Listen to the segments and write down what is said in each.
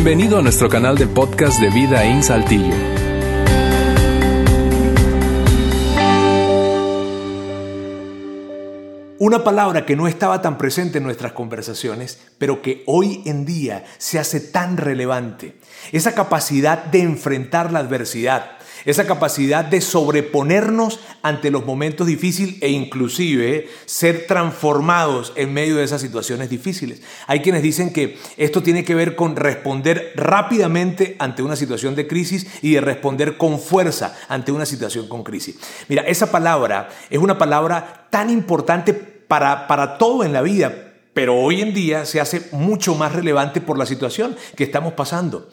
Bienvenido a nuestro canal de podcast de Vida en Saltillo. Una palabra que no estaba tan presente en nuestras conversaciones, pero que hoy en día se hace tan relevante. Esa capacidad de enfrentar la adversidad, esa capacidad de sobreponernos ante los momentos difíciles e inclusive ser transformados en medio de esas situaciones difíciles. Hay quienes dicen que esto tiene que ver con responder rápidamente ante una situación de crisis y de responder con fuerza ante una situación con crisis. Mira, esa palabra es una palabra tan importante para, para todo en la vida, pero hoy en día se hace mucho más relevante por la situación que estamos pasando.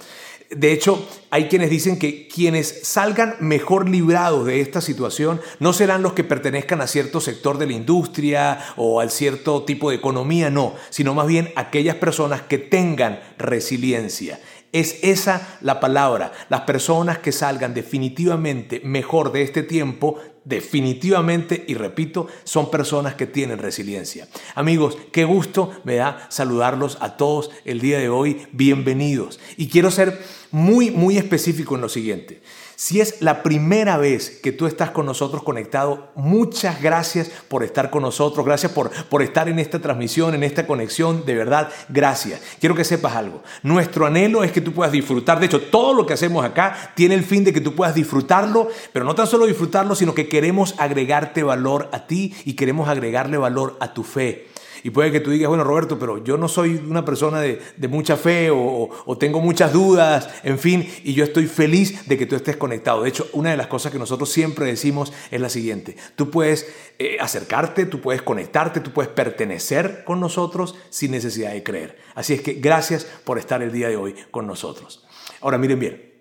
De hecho, hay quienes dicen que quienes salgan mejor librados de esta situación no serán los que pertenezcan a cierto sector de la industria o al cierto tipo de economía, no, sino más bien aquellas personas que tengan resiliencia. Es esa la palabra. Las personas que salgan definitivamente mejor de este tiempo, definitivamente, y repito, son personas que tienen resiliencia. Amigos, qué gusto me da saludarlos a todos el día de hoy. Bienvenidos. Y quiero ser muy, muy específico en lo siguiente. Si es la primera vez que tú estás con nosotros conectado, muchas gracias por estar con nosotros, gracias por, por estar en esta transmisión, en esta conexión, de verdad, gracias. Quiero que sepas algo, nuestro anhelo es que tú puedas disfrutar, de hecho, todo lo que hacemos acá tiene el fin de que tú puedas disfrutarlo, pero no tan solo disfrutarlo, sino que queremos agregarte valor a ti y queremos agregarle valor a tu fe. Y puede que tú digas, bueno, Roberto, pero yo no soy una persona de, mucha fe o, tengo muchas dudas, en fin, y yo estoy feliz de que tú estés conectado. De hecho, una de las cosas que nosotros siempre decimos es la siguiente, tú puedes eh, acercarte, tú puedes conectarte, tú puedes pertenecer con nosotros sin necesidad de creer. Así es que gracias por estar el día de hoy con nosotros. Ahora miren bien,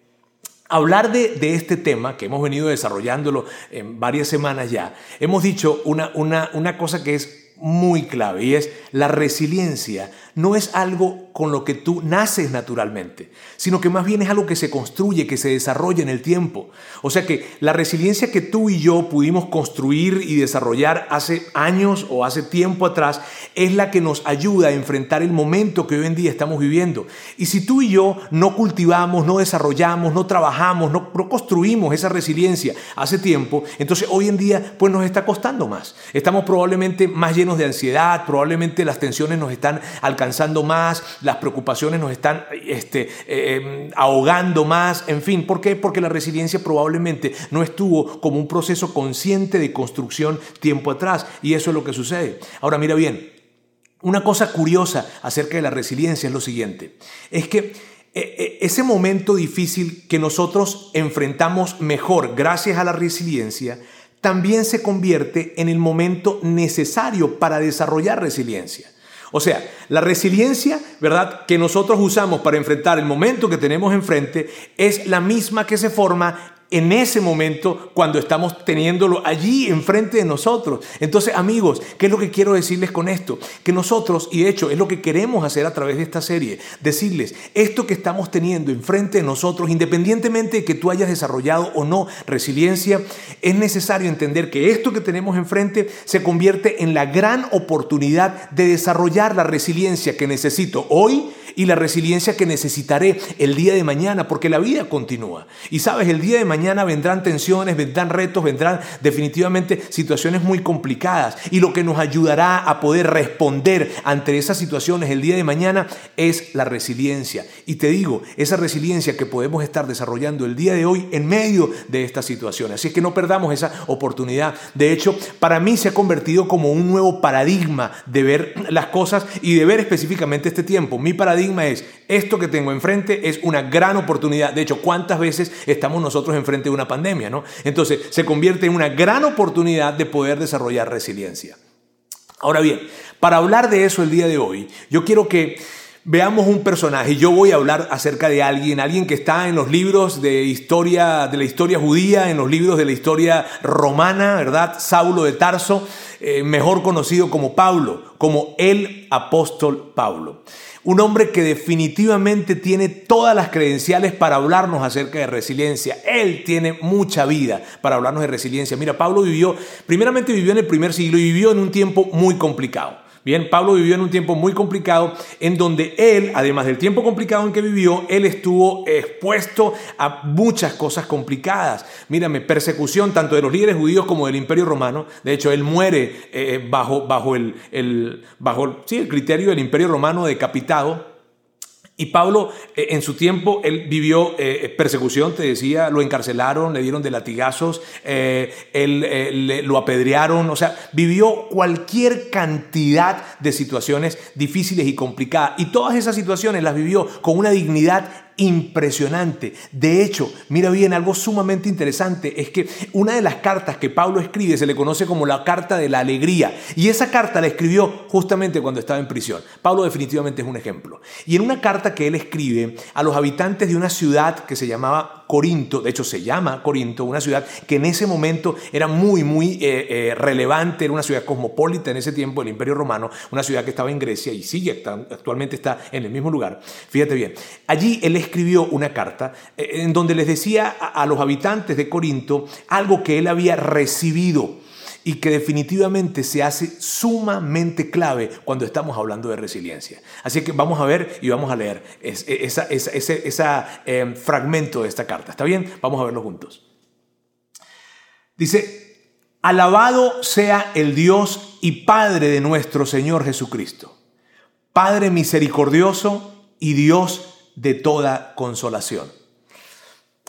Hablar de, de, este tema, que hemos venido desarrollándolo en varias semanas ya, hemos dicho una, una, una cosa que es muy clave y es la resiliencia no es algo con lo que tú naces naturalmente, sino que más bien es algo que se construye, que se desarrolla en el tiempo. O sea que la resiliencia que tú y yo pudimos construir y desarrollar hace años o hace tiempo atrás es la que nos ayuda a enfrentar el momento que hoy en día estamos viviendo. Y si tú y yo no cultivamos, no desarrollamos, no trabajamos, no, construimos esa resiliencia hace tiempo, entonces hoy en día pues nos está costando más. Estamos probablemente más llenos de ansiedad, probablemente las tensiones nos están alcanzando más, las preocupaciones nos están este, eh, ahogando más, en fin, ¿por qué? Porque la resiliencia probablemente no estuvo como un proceso consciente de construcción tiempo atrás y eso es lo que sucede. Ahora mira bien, una cosa curiosa acerca de la resiliencia es lo siguiente, es que eh, eh, ese momento difícil que nosotros enfrentamos mejor gracias a la resiliencia, también se convierte en el momento necesario para desarrollar resiliencia. O sea, la resiliencia, ¿verdad?, que nosotros usamos para enfrentar el momento que tenemos enfrente es la misma que se forma en ese momento cuando estamos teniéndolo allí enfrente de nosotros. Entonces, amigos, ¿qué es lo que quiero decirles con esto? Que nosotros, y de hecho es lo que queremos hacer a través de esta serie, decirles, esto que estamos teniendo enfrente de nosotros, independientemente de que tú hayas desarrollado o no resiliencia, es necesario entender que esto que tenemos enfrente se convierte en la gran oportunidad de desarrollar la resiliencia que necesito hoy y la resiliencia que necesitaré el día de mañana, porque la vida continúa. Y sabes, el día de mañana vendrán tensiones, vendrán retos, vendrán definitivamente situaciones muy complicadas. Y lo que nos ayudará a poder responder ante esas situaciones el día de mañana es la resiliencia. Y te digo, esa resiliencia que podemos estar desarrollando el día de hoy en medio de estas situaciones. Así es que no perdamos esa oportunidad. De hecho, para mí se ha convertido como un nuevo paradigma de ver las cosas y de ver específicamente este tiempo. Mi paradigma es, esto que tengo enfrente es una gran oportunidad. De hecho, ¿cuántas veces estamos nosotros enfrente de una pandemia? ¿no? Entonces, se convierte en una gran oportunidad de poder desarrollar resiliencia. Ahora bien, para hablar de eso el día de hoy, yo quiero que veamos un personaje. Yo voy a hablar acerca de alguien, alguien que está en los libros de historia, de la historia judía, en los libros de la historia romana, ¿verdad? Saulo de Tarso, eh, mejor conocido como Pablo, como el apóstol Pablo. Un hombre que definitivamente tiene todas las credenciales para hablarnos acerca de resiliencia. Él tiene mucha vida para hablarnos de resiliencia. Mira, Pablo vivió, primeramente vivió en el primer siglo y vivió en un tiempo muy complicado. Bien, Pablo vivió en un tiempo muy complicado en donde él, además del tiempo complicado en que vivió, él estuvo expuesto a muchas cosas complicadas. Mírame, persecución tanto de los líderes judíos como del imperio romano. De hecho, él muere eh, bajo, bajo, el, el, bajo sí, el criterio del imperio romano decapitado. Y Pablo, eh, en su tiempo, él vivió eh, eh, persecución, te decía, lo encarcelaron, le dieron de latigazos, él, lo apedrearon, o sea, vivió cualquier cantidad de situaciones difíciles y complicadas. Y todas esas situaciones las vivió con una dignidad impresionante. De hecho, mira bien, algo sumamente interesante es que una de las cartas que Pablo escribe se le conoce como la carta de la alegría. Y esa carta la escribió justamente cuando estaba en prisión. Pablo definitivamente es un ejemplo. Y en una carta que él escribe a los habitantes de una ciudad que se llamaba Corinto, de hecho se llama Corinto, una ciudad que en ese momento era muy, muy eh, eh, relevante, era una ciudad cosmopolita en ese tiempo del Imperio Romano, una ciudad que estaba en Grecia y sigue, actualmente está en el mismo lugar. Fíjate bien, allí él escribió una carta eh, en donde les decía a los habitantes de Corinto algo que él había recibido y que definitivamente se hace sumamente clave cuando estamos hablando de resiliencia. Así que vamos a ver y vamos a leer ese em, fragmento de esta carta. ¿Está bien? Vamos a verlo juntos. Dice, alabado sea el Dios y Padre de nuestro Señor Jesucristo, Padre misericordioso y Dios de toda consolación.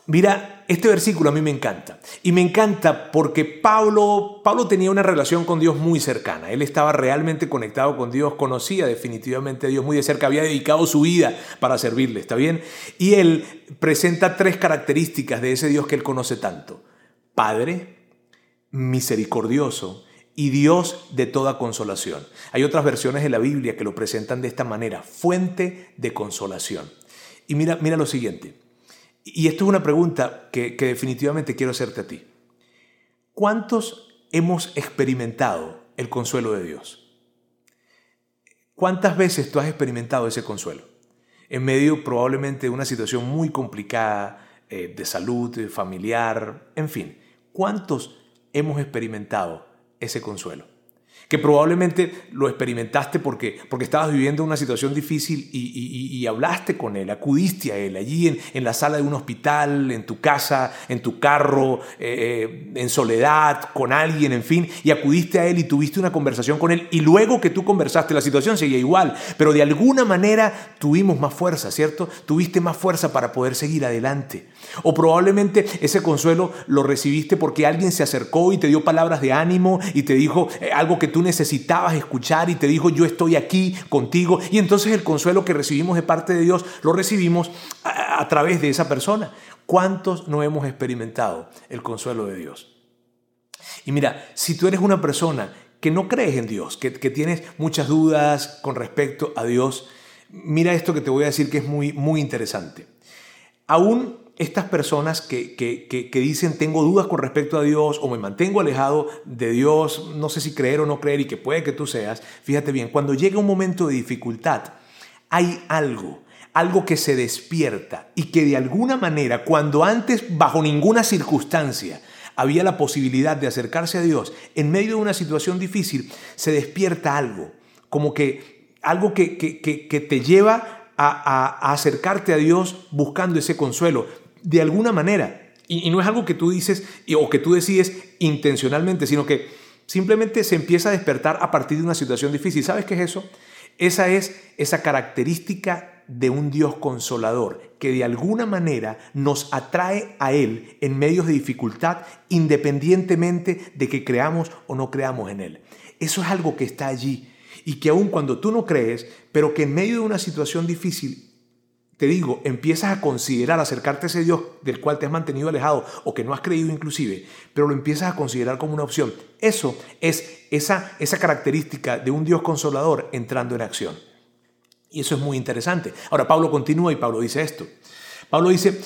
Mira, este versículo a mí me encanta. Y me encanta porque Pablo, Pablo tenía una relación con Dios muy cercana. Él estaba realmente conectado con Dios, conocía definitivamente a Dios muy de cerca, había dedicado su vida para servirle, ¿está bien? Y él presenta tres características de ese Dios que él conoce tanto. Padre, misericordioso y Dios de toda consolación. Hay otras versiones de la Biblia que lo presentan de esta manera, fuente de consolación. Y mira, mira lo siguiente. Y esto es una pregunta que, definitivamente quiero hacerte a ti. ¿Cuántos hemos experimentado el consuelo de Dios? ¿Cuántas veces tú has experimentado ese consuelo? En medio probablemente de una situación muy complicada eh, de salud, familiar, en fin. ¿Cuántos hemos experimentado ese consuelo? Que probablemente lo experimentaste porque, porque estabas viviendo una situación difícil y, hablaste con él, acudiste a él allí en, en, la sala de un hospital, en tu casa, en tu carro, eh, en soledad, con alguien, en fin, y acudiste a él y tuviste una conversación con él y luego que tú conversaste la situación seguía igual, pero de alguna manera tuvimos más fuerza, ¿cierto? Tuviste más fuerza para poder seguir adelante. O probablemente ese consuelo lo recibiste porque alguien se acercó y te dio palabras de ánimo y te dijo eh, algo que tú necesitabas escuchar y te dijo yo estoy aquí contigo. Y entonces el consuelo que recibimos de parte de Dios lo recibimos a, través de esa persona. ¿Cuántos no hemos experimentado el consuelo de Dios? Y mira, si tú eres una persona que no crees en Dios, que, que tienes muchas dudas con respecto a Dios, mira esto que te voy a decir que es muy, muy interesante. Aún estas personas que, dicen tengo dudas con respecto a Dios o me mantengo alejado de Dios, no sé si creer o no creer y que puede que tú seas, fíjate bien, cuando llega un momento de dificultad, hay algo, algo que se despierta y que de alguna manera, cuando antes bajo ninguna circunstancia había la posibilidad de acercarse a Dios, en medio de una situación difícil, se despierta algo, como que algo que, que te lleva a, acercarte a Dios buscando ese consuelo de alguna manera. Y, no es algo que tú dices o que tú decides intencionalmente, sino que simplemente se empieza a despertar a partir de una situación difícil. ¿Sabes qué es eso? Esa es esa característica de un Dios consolador que de alguna manera nos atrae a Él en medios de dificultad independientemente de que creamos o no creamos en Él. Eso es algo que está allí y que aun cuando tú no crees, pero que en medio de una situación difícil, te digo, empiezas a considerar acercarte a ese Dios del cual te has mantenido alejado o que no has creído inclusive, pero lo empiezas a considerar como una opción. Eso es esa, esa característica de un Dios consolador entrando en acción. Y eso es muy interesante. Ahora Pablo continúa y Pablo dice esto. Pablo dice,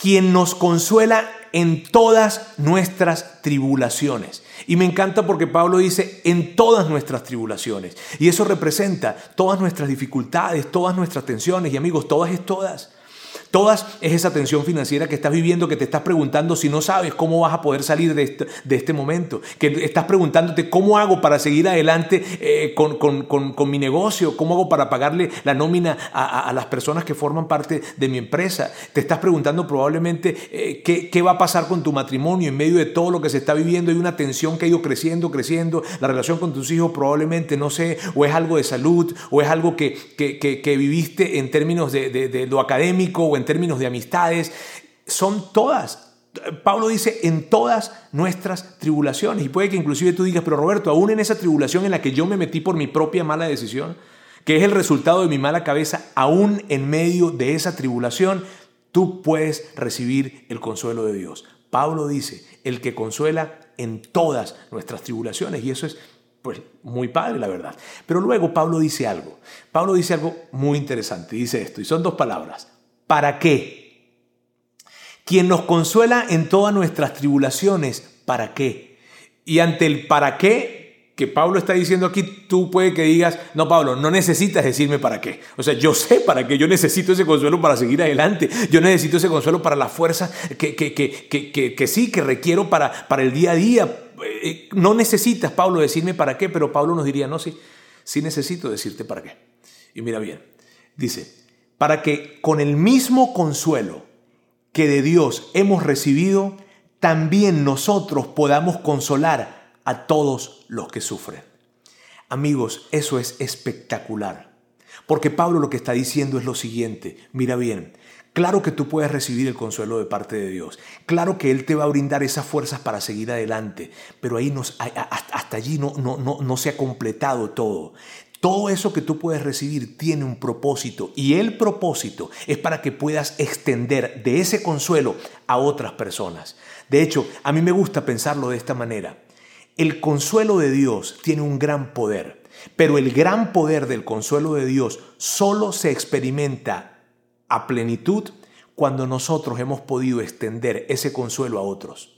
quien nos consuela en todas nuestras tribulaciones. Y me encanta porque Pablo dice en todas nuestras tribulaciones. Y eso representa todas nuestras dificultades, todas nuestras tensiones y amigos, todas es todas. Todas es esa tensión financiera que estás viviendo, que te estás preguntando si no sabes cómo vas a poder salir de este, de este momento, que estás preguntándote cómo hago para seguir adelante eh, con, con, con, mi negocio, cómo hago para pagarle la nómina a, a, las personas que forman parte de mi empresa. Te estás preguntando probablemente eh, qué, qué va a pasar con tu matrimonio en medio de todo lo que se está viviendo. Hay una tensión que ha ido creciendo, creciendo. La relación con tus hijos probablemente, no sé, o es algo de salud, o es algo que, que, que, viviste en términos de, de, lo académico o términos de amistades. Son todas Pablo dice en todas nuestras tribulaciones. Y puede que inclusive tú digas, pero Roberto, aún en esa tribulación en la que yo me metí por mi propia mala decisión, que es el resultado de mi mala cabeza, aún en medio de esa tribulación, tú puedes recibir el consuelo de Dios. Pablo dice, el que consuela en todas nuestras tribulaciones. Y eso es pues muy padre, la verdad. Pero luego Pablo dice algo. Pablo dice algo muy interesante. Dice esto, y son dos palabras. ¿Para qué? quien nos consuela en todas nuestras tribulaciones. ¿Para qué? Y ante el para qué que Pablo está diciendo aquí, tú puede que digas, no Pablo, no necesitas decirme para qué. O sea, yo sé para qué, yo necesito ese consuelo para seguir adelante, yo necesito ese consuelo para la fuerza que, que, que, que sí, que requiero para, para el día a día. Eh, no necesitas, Pablo, decirme para qué, pero Pablo nos diría, no, sí, sí necesito decirte para qué. Y mira bien, dice, para que con el mismo consuelo que de Dios hemos recibido, también nosotros podamos consolar a todos los que sufren. Amigos, eso es espectacular. Porque Pablo lo que está diciendo es lo siguiente, mira bien, claro que tú puedes recibir el consuelo de parte de Dios, claro que Él te va a brindar esas fuerzas para seguir adelante, pero ahí hasta allí no, no, no, no se ha completado todo. Todo eso que tú puedes recibir tiene un propósito y el propósito es para que puedas extender de ese consuelo a otras personas. De hecho, a mí me gusta pensarlo de esta manera. El consuelo de Dios tiene un gran poder, pero el gran poder del consuelo de Dios solo se experimenta a plenitud cuando nosotros hemos podido extender ese consuelo a otros.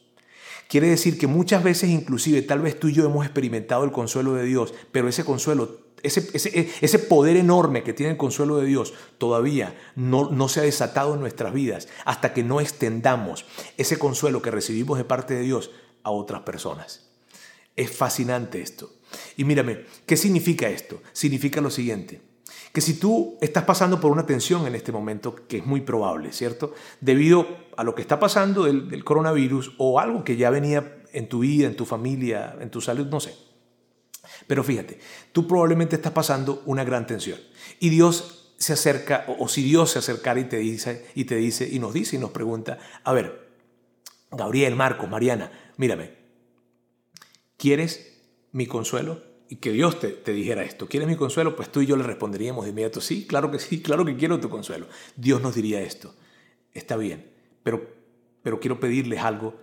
Quiere decir que muchas veces inclusive tal vez tú y yo hemos experimentado el consuelo de Dios, pero ese consuelo ese, poder enorme que tiene el consuelo de Dios todavía no, no se ha desatado en nuestras vidas hasta que no extendamos ese consuelo que recibimos de parte de Dios a otras personas. Es fascinante esto. Y mírame, ¿qué significa esto? Significa lo siguiente, que si tú estás pasando por una tensión en este momento, que es muy probable, ¿cierto? Debido a lo que está pasando del, del coronavirus o algo que ya venía en tu vida, en tu familia, en tu salud, no sé, pero fíjate, tú probablemente estás pasando una gran tensión y Dios se acerca, o, si Dios se acercara y te dice, y te dice, y nos dice y nos pregunta, a ver, Gabriel, Marcos, Mariana, mírame, ¿quieres mi consuelo? Y que Dios te, te, dijera esto, ¿quieres mi consuelo? Pues tú y yo le responderíamos de inmediato, sí, claro que sí, claro que quiero tu consuelo. Dios nos diría esto, está bien, pero, pero quiero pedirles algo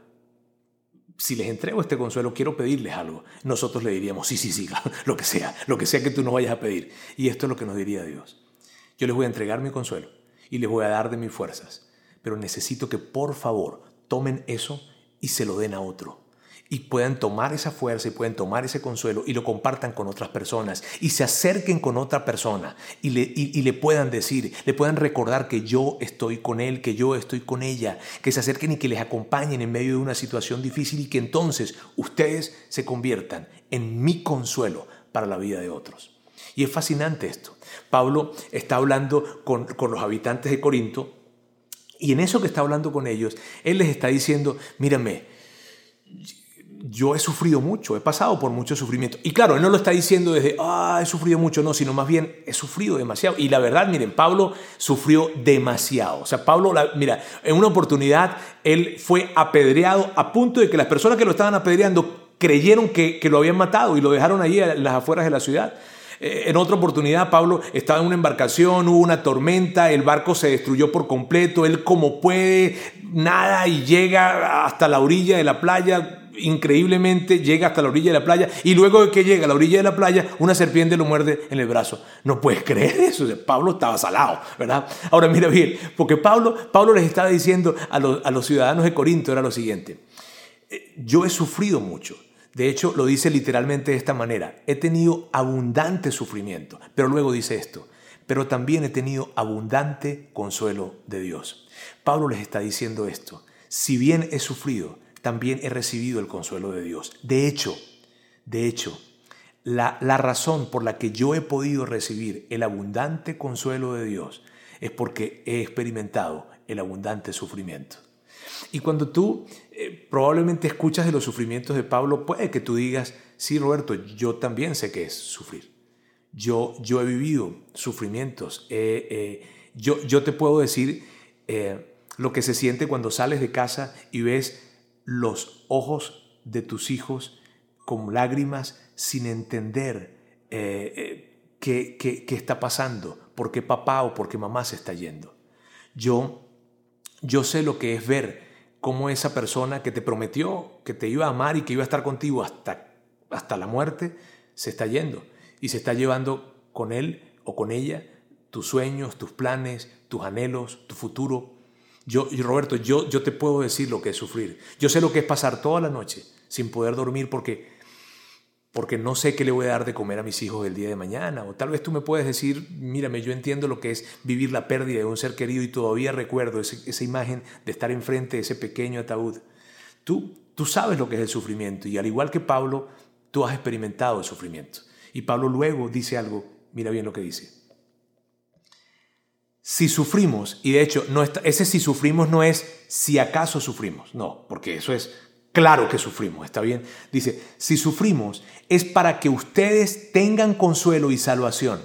si les entrego este consuelo, quiero pedirles algo. Nosotros le diríamos, sí, sí, sí, lo que sea, lo que sea que tú nos vayas a pedir. Y esto es lo que nos diría Dios. Yo les voy a entregar mi consuelo y les voy a dar de mis fuerzas, pero necesito que por favor tomen eso y se lo den a otro y puedan tomar esa fuerza y pueden tomar ese consuelo y lo compartan con otras personas y se acerquen con otra persona y le, y, le puedan decir, le puedan recordar que yo estoy con él, que yo estoy con ella, que se acerquen y que les acompañen en medio de una situación difícil y que entonces ustedes se conviertan en mi consuelo para la vida de otros. Y es fascinante esto. Pablo está hablando con, con los habitantes de Corinto y en eso que está hablando con ellos, él les está diciendo, mírame, yo he sufrido mucho, he pasado por mucho sufrimiento. Y claro, él no lo está diciendo desde, ah, he sufrido mucho, no, sino más bien, he sufrido demasiado. Y la verdad, miren, Pablo sufrió demasiado. O sea, Pablo, mira, en una oportunidad, él fue apedreado a punto de que las personas que lo estaban apedreando creyeron que, que lo habían matado y lo dejaron allí en las afueras de la ciudad. Eh, en otra oportunidad, Pablo estaba en una embarcación, hubo una tormenta, el barco se destruyó por completo, él como puede, nada y llega hasta la orilla de la playa, increíblemente llega hasta la orilla de la playa y luego de que llega a la orilla de la playa, una serpiente lo muerde en el brazo. No puedes creer eso. Pablo estaba salado, ¿verdad? Ahora mira bien, porque Pablo, Pablo les estaba diciendo a los, a los ciudadanos de Corinto era lo siguiente. Eh, yo he sufrido mucho. De hecho, lo dice literalmente de esta manera. He tenido abundante sufrimiento. Pero luego dice esto. pero también he tenido abundante consuelo de Dios. Pablo les está diciendo esto. Si bien he sufrido, también he recibido el consuelo de Dios. De hecho, de hecho, la, la, razón por la que yo he podido recibir el abundante consuelo de Dios es porque he experimentado el abundante sufrimiento. Y cuando tú eh, probablemente escuchas de los sufrimientos de Pablo, puede que tú digas, sí, Roberto, yo también sé qué es sufrir. Yo, yo he vivido sufrimientos. Eh, eh, yo, yo te puedo decir lo que se siente cuando sales de casa y ves los ojos de tus hijos con lágrimas sin entender qué, qué está pasando, por qué papá o por qué mamá se está yendo. Yo, yo sé lo que es ver cómo esa persona que te prometió que te iba a amar y que iba a estar contigo hasta, hasta la muerte, se está yendo y se está llevando con él o con ella tus sueños, tus planes, tus anhelos, tu futuro. Yo, Roberto, yo, yo te puedo decir lo que es sufrir. Yo sé lo que es pasar toda la noche sin poder dormir porque porque no sé qué le voy a dar de comer a mis hijos el día de mañana. O tal vez tú me puedes decir, mírame, yo entiendo lo que es vivir la pérdida de un ser querido y todavía recuerdo esa imagen de estar enfrente de ese pequeño ataúd. Tú, tú sabes lo que es el sufrimiento y al igual que Pablo, tú has experimentado el sufrimiento. Y Pablo luego dice algo, mira bien lo que dice. Si sufrimos, y de hecho no ese si sufrimos no es si acaso sufrimos, no, porque eso es Claro que sufrimos, ¿está bien? Dice, si sufrimos es para que ustedes tengan consuelo y salvación.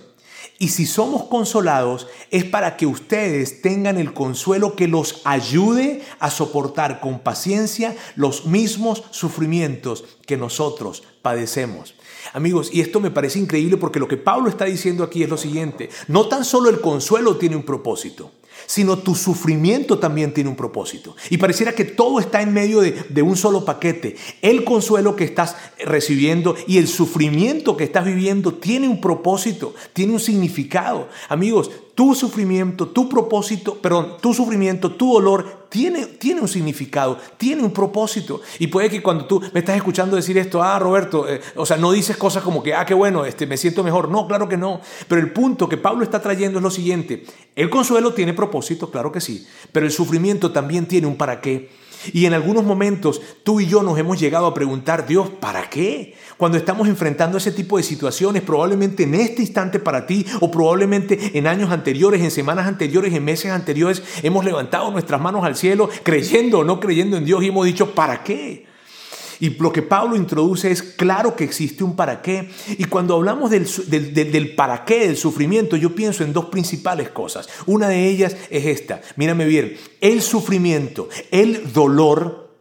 Y si somos consolados es para que ustedes tengan el consuelo que los ayude a soportar con paciencia los mismos sufrimientos que nosotros padecemos. Amigos, y esto me parece increíble porque lo que Pablo está diciendo aquí es lo siguiente, no tan solo el consuelo tiene un propósito, sino tu sufrimiento también tiene un propósito. Y pareciera que todo está en medio de, un solo paquete. El consuelo que estás recibiendo y el sufrimiento que estás viviendo tiene un propósito, tiene un significado. Amigos, tu sufrimiento, tu propósito, perdón, tu sufrimiento, tu dolor tiene, tiene un significado, tiene un propósito. Y puede que cuando tú me estás escuchando decir esto, ah, Roberto, eh, o sea, no dices cosas como que, ah, qué bueno, este, me siento mejor. No, claro que no. Pero el punto que Pablo está trayendo es lo siguiente. El consuelo tiene propósito, claro que sí. Pero el sufrimiento también tiene un para qué. Y en algunos momentos tú y yo nos hemos llegado a preguntar, Dios, ¿para qué? Cuando estamos enfrentando ese tipo de situaciones, probablemente en este instante para ti o probablemente en años anteriores, en semanas anteriores, en meses anteriores, hemos levantado nuestras manos al cielo creyendo o no creyendo en Dios y hemos dicho, ¿para qué? Y lo que Pablo introduce es claro que existe un para qué. Y cuando hablamos del, del, para qué, del sufrimiento, yo pienso en dos principales cosas. Una de ellas es esta. Mírame bien, el sufrimiento, el dolor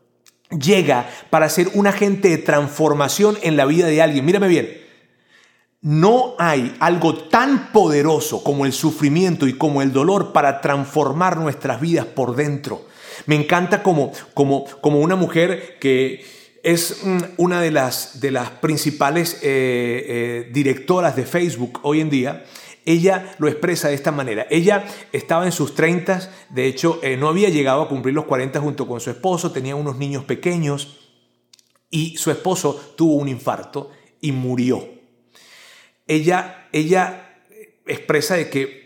llega para ser un agente de transformación en la vida de alguien. Mírame bien. No hay algo tan poderoso como el sufrimiento y como el dolor para transformar nuestras vidas por dentro. Me encanta como, como, como una mujer que, es mm, una de las, de las principales eh, eh, directoras de Facebook hoy en día. Ella lo expresa de esta manera. Ella estaba en sus 30, de hecho eh, no había llegado a cumplir los 40 junto con su esposo, tenía unos niños pequeños y su esposo tuvo un infarto y murió. Ella, ella expresa de que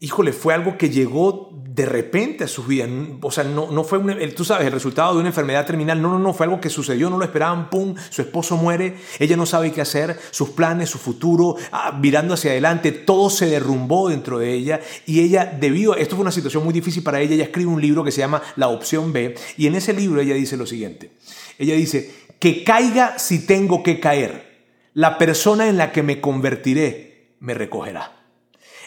híjole, fue algo que llegó de repente a su vida. O sea, no, no fue, tú sabes, el resultado de una enfermedad terminal. No, no, no, fue algo que sucedió, no lo esperaban, pum, su esposo muere, ella no sabe qué hacer, sus planes, su futuro, ah, mirando hacia adelante, todo se derrumbó dentro de ella y ella, debido a esto fue una situación muy difícil para ella, ella escribe un libro que se llama La opción B y en ese libro ella dice lo siguiente. Ella dice, que caiga si tengo que caer, la persona en la que me convertiré me recogerá.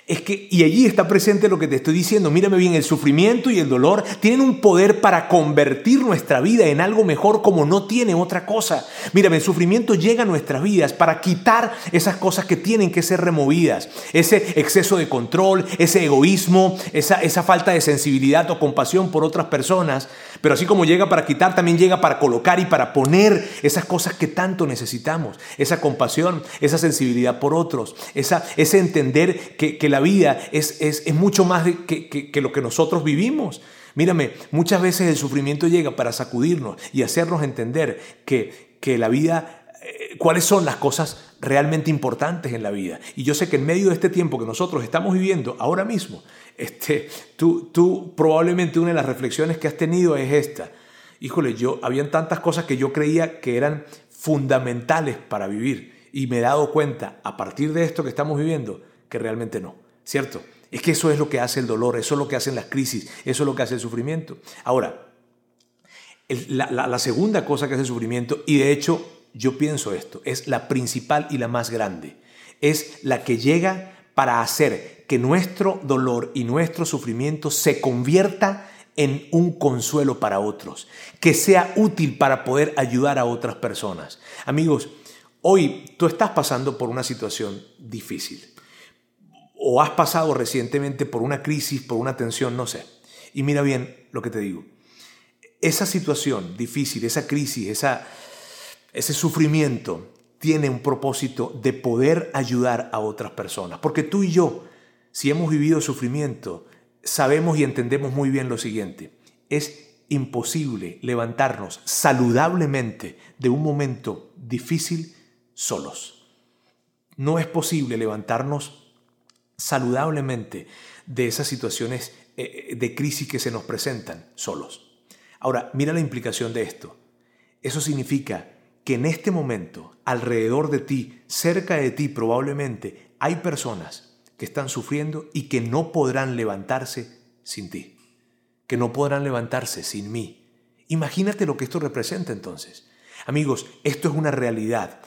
Es que, y allí está presente lo que te estoy diciendo. Mírame bien, el sufrimiento y el dolor tienen un poder para convertir nuestra vida en algo mejor como no tiene otra cosa. Mírame, el sufrimiento llega a nuestras vidas para quitar esas cosas que tienen que ser removidas. Ese exceso de control, ese egoísmo, esa, esa falta de sensibilidad o compasión por otras personas. Pero así como llega para quitar, también llega para colocar y para poner esas cosas que tanto necesitamos. Esa compasión, esa sensibilidad por otros, esa, ese entender que, que la vida es, es, mucho más que, que, lo que nosotros vivimos. Mírame, muchas veces el sufrimiento llega para sacudirnos y hacernos entender que, que la vida, eh, cuáles son las cosas realmente importantes en la vida. Y yo sé que en medio de este tiempo que nosotros estamos viviendo ahora mismo, este, tú, tú probablemente una de las reflexiones que has tenido es esta. Híjole, yo habían tantas cosas que yo creía que eran fundamentales para vivir y me he dado cuenta a partir de esto que estamos viviendo que realmente no, ¿cierto? Es que eso es lo que hace el dolor, eso es lo que hacen las crisis, eso es lo que hace el sufrimiento. Ahora, la, la segunda cosa que hace el sufrimiento, y de hecho yo pienso esto, es la principal y la más grande, es la que llega para hacer que nuestro dolor y nuestro sufrimiento se convierta en un consuelo para otros, que sea útil para poder ayudar a otras personas. Amigos, hoy tú estás pasando por una situación difícil o has pasado recientemente por una crisis, por una tensión, no sé. Y mira bien lo que te digo. Esa situación difícil, esa crisis, esa, ese sufrimiento tiene un propósito de poder ayudar a otras personas. Porque tú y yo, si hemos vivido sufrimiento, sabemos y entendemos muy bien lo siguiente. Es imposible levantarnos saludablemente de un momento difícil solos. No es posible levantarnos saludablemente de esas situaciones eh, de crisis que se nos presentan solos. Ahora, mira la implicación de esto. Eso significa que en este momento, alrededor de ti, cerca de ti probablemente, hay personas que están sufriendo y que no podrán levantarse sin ti, que no podrán levantarse sin mí. Imagínate lo que esto representa entonces. Amigos, esto es una realidad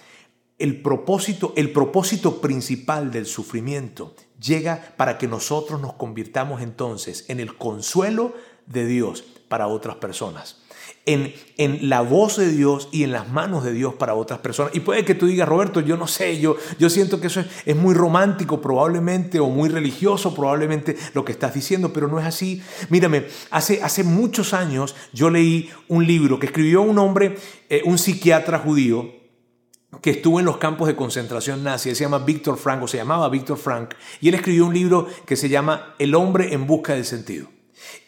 el propósito, el propósito principal del sufrimiento llega para que nosotros nos convirtamos entonces en el consuelo de Dios para otras personas. En, en, la voz de Dios y en las manos de Dios para otras personas. Y puede que tú digas, Roberto, yo no sé, yo, yo siento que eso es, muy romántico probablemente o muy religioso probablemente lo que estás diciendo, pero no es así. Mírame, hace, hace muchos años yo leí un libro que escribió un hombre, eh, un psiquiatra judío, que estuvo en los campos de concentración nazi, se llama Víctor Frank se llamaba Víctor Frank, y él escribió un libro que se llama El hombre en busca del sentido.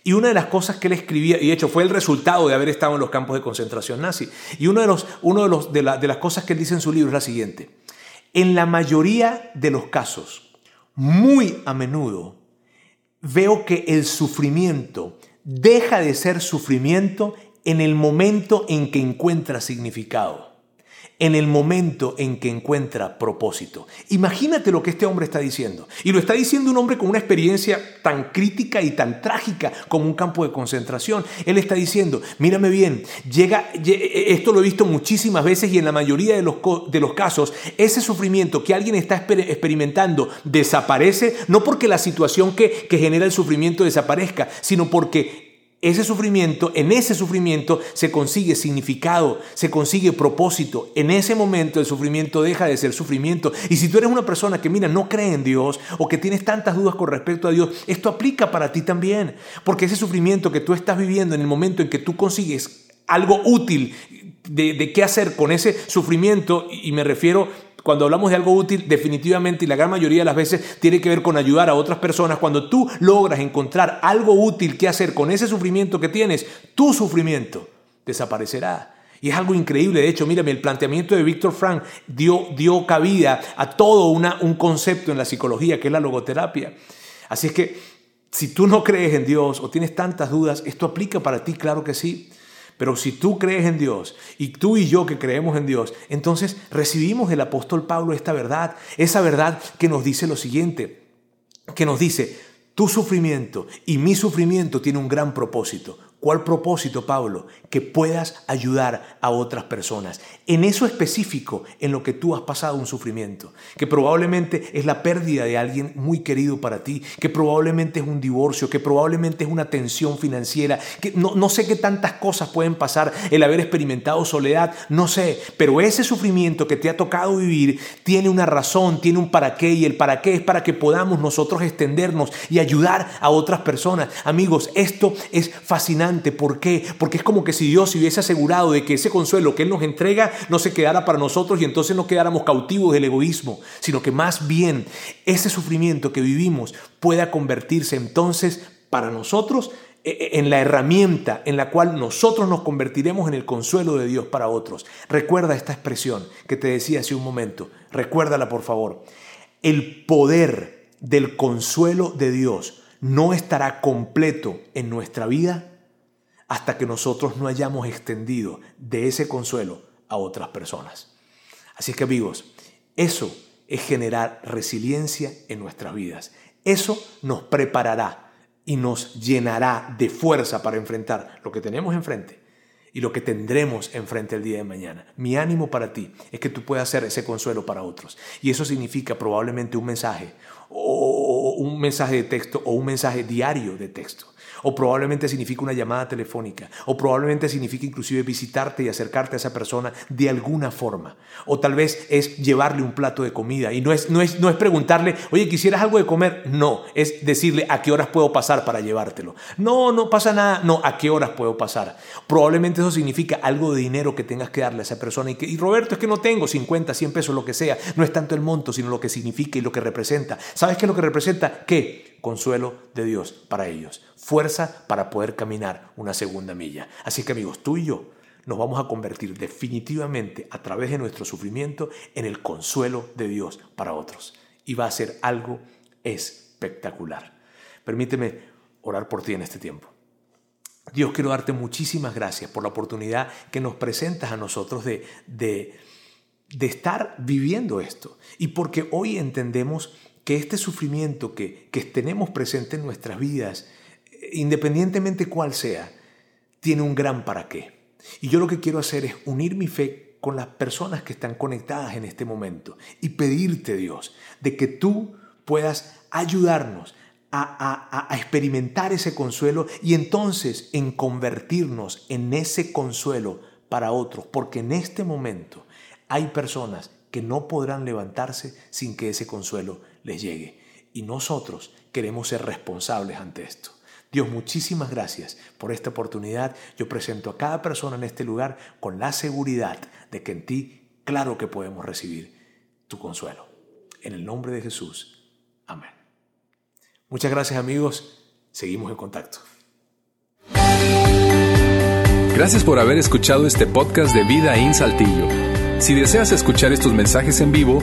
Y una de las cosas que él escribía, y de hecho fue el resultado de haber estado en los campos de concentración nazi, y uno de, los, uno de, los, de, de las cosas que él dice en su libro es la siguiente, en la mayoría de los casos, muy a menudo, veo que el sufrimiento deja de ser sufrimiento en el momento en que encuentra significado en el momento en que encuentra propósito. Imagínate lo que este hombre está diciendo. Y lo está diciendo un hombre con una experiencia tan crítica y tan trágica como un campo de concentración. Él está diciendo, mírame bien, llega, esto lo he visto muchísimas veces y en la mayoría de los, de los casos, ese sufrimiento que alguien está experimentando desaparece, no porque la situación que, que genera el sufrimiento desaparezca, sino porque ese sufrimiento, en ese sufrimiento se consigue significado, se consigue propósito. En ese momento el sufrimiento deja de ser sufrimiento. Y si tú eres una persona que, mira, no cree en Dios o que tienes tantas dudas con respecto a Dios, esto aplica para ti también. Porque ese sufrimiento que tú estás viviendo en el momento en que tú consigues algo útil de, de qué hacer con ese sufrimiento, y me refiero cuando hablamos de algo útil, definitivamente y la gran mayoría de las veces tiene que ver con ayudar a otras personas. Cuando tú logras encontrar algo útil que hacer con ese sufrimiento que tienes, tu sufrimiento desaparecerá. Y es algo increíble. De hecho, mírame, el planteamiento de Víctor Frank dio, dio cabida a todo un concepto en la psicología que es la logoterapia. Así es que si tú no crees en Dios o tienes tantas dudas, esto aplica para ti, claro que sí. Pero si tú crees en Dios y tú y yo que creemos en Dios, entonces recibimos del apóstol Pablo esta verdad, esa verdad que nos dice lo siguiente, que nos dice, tu sufrimiento y mi sufrimiento tiene un gran propósito. ¿Cuál propósito, Pablo? Que puedas ayudar a otras personas. En eso específico, en lo que tú has pasado un sufrimiento, que probablemente es la pérdida de alguien muy querido para ti, que probablemente es un divorcio, que probablemente es una tensión financiera, que no, no sé qué tantas cosas pueden pasar, el haber experimentado soledad, no sé, pero ese sufrimiento que te ha tocado vivir tiene una razón, tiene un para qué, y el para qué es para que podamos nosotros extendernos y ayudar a otras personas. Amigos, esto es fascinante ¿Por qué? Porque es como que si Dios hubiese asegurado de que ese consuelo que Él nos entrega no se quedara para nosotros y entonces no quedáramos cautivos del egoísmo, sino que más bien ese sufrimiento que vivimos pueda convertirse entonces para nosotros e, e, en la herramienta en la cual nosotros nos convertiremos en el consuelo de Dios para otros. Recuerda esta expresión que te decía hace un momento, recuérdala por favor. El poder del consuelo de Dios no estará completo en nuestra vida hasta que nosotros no hayamos extendido de ese consuelo a otras personas. Así que amigos, eso es generar resiliencia en nuestras vidas. Eso nos preparará y nos llenará de fuerza para enfrentar lo que tenemos enfrente y lo que tendremos enfrente el día de mañana. Mi ánimo para ti es que tú puedas ser ese consuelo para otros. Y eso significa probablemente un mensaje, o un mensaje de texto, o un mensaje diario de texto o probablemente significa una llamada telefónica, o probablemente significa inclusive visitarte y acercarte a esa persona de alguna forma, o tal vez es llevarle un plato de comida y no es, no es, no es preguntarle, oye, ¿quisieras algo de comer? No, es decirle a qué horas puedo pasar para llevártelo. No, no pasa nada, no, a qué horas puedo pasar. Probablemente eso significa algo de dinero que tengas que darle a esa persona y que, y Roberto, es que no tengo 50, 100 pesos, lo que sea, no es tanto el monto, sino lo que significa y lo que representa. ¿Sabes qué es lo que representa? ¿Qué? Consuelo de Dios para ellos, fuerza para poder caminar una segunda milla. Así que amigos, tú y yo nos vamos a convertir definitivamente a través de nuestro sufrimiento en el consuelo de Dios para otros. Y va a ser algo espectacular. Permíteme orar por ti en este tiempo. Dios, quiero darte muchísimas gracias por la oportunidad que nos presentas a nosotros de, de, de estar viviendo esto. Y porque hoy entendemos que este sufrimiento que, que tenemos presente en nuestras vidas, independientemente cuál sea, tiene un gran para qué. Y yo lo que quiero hacer es unir mi fe con las personas que están conectadas en este momento y pedirte, Dios, de que tú puedas ayudarnos a, a, experimentar ese consuelo y entonces en convertirnos en ese consuelo para otros, porque en este momento hay personas que no podrán levantarse sin que ese consuelo les llegue. Y nosotros queremos ser responsables ante esto. Dios, muchísimas gracias por esta oportunidad. Yo presento a cada persona en este lugar con la seguridad de que en ti, claro que podemos recibir tu consuelo. En el nombre de Jesús. Amén. Muchas gracias amigos. Seguimos en contacto. Gracias por haber escuchado este podcast de Vida en Saltillo. Si deseas escuchar estos mensajes en vivo,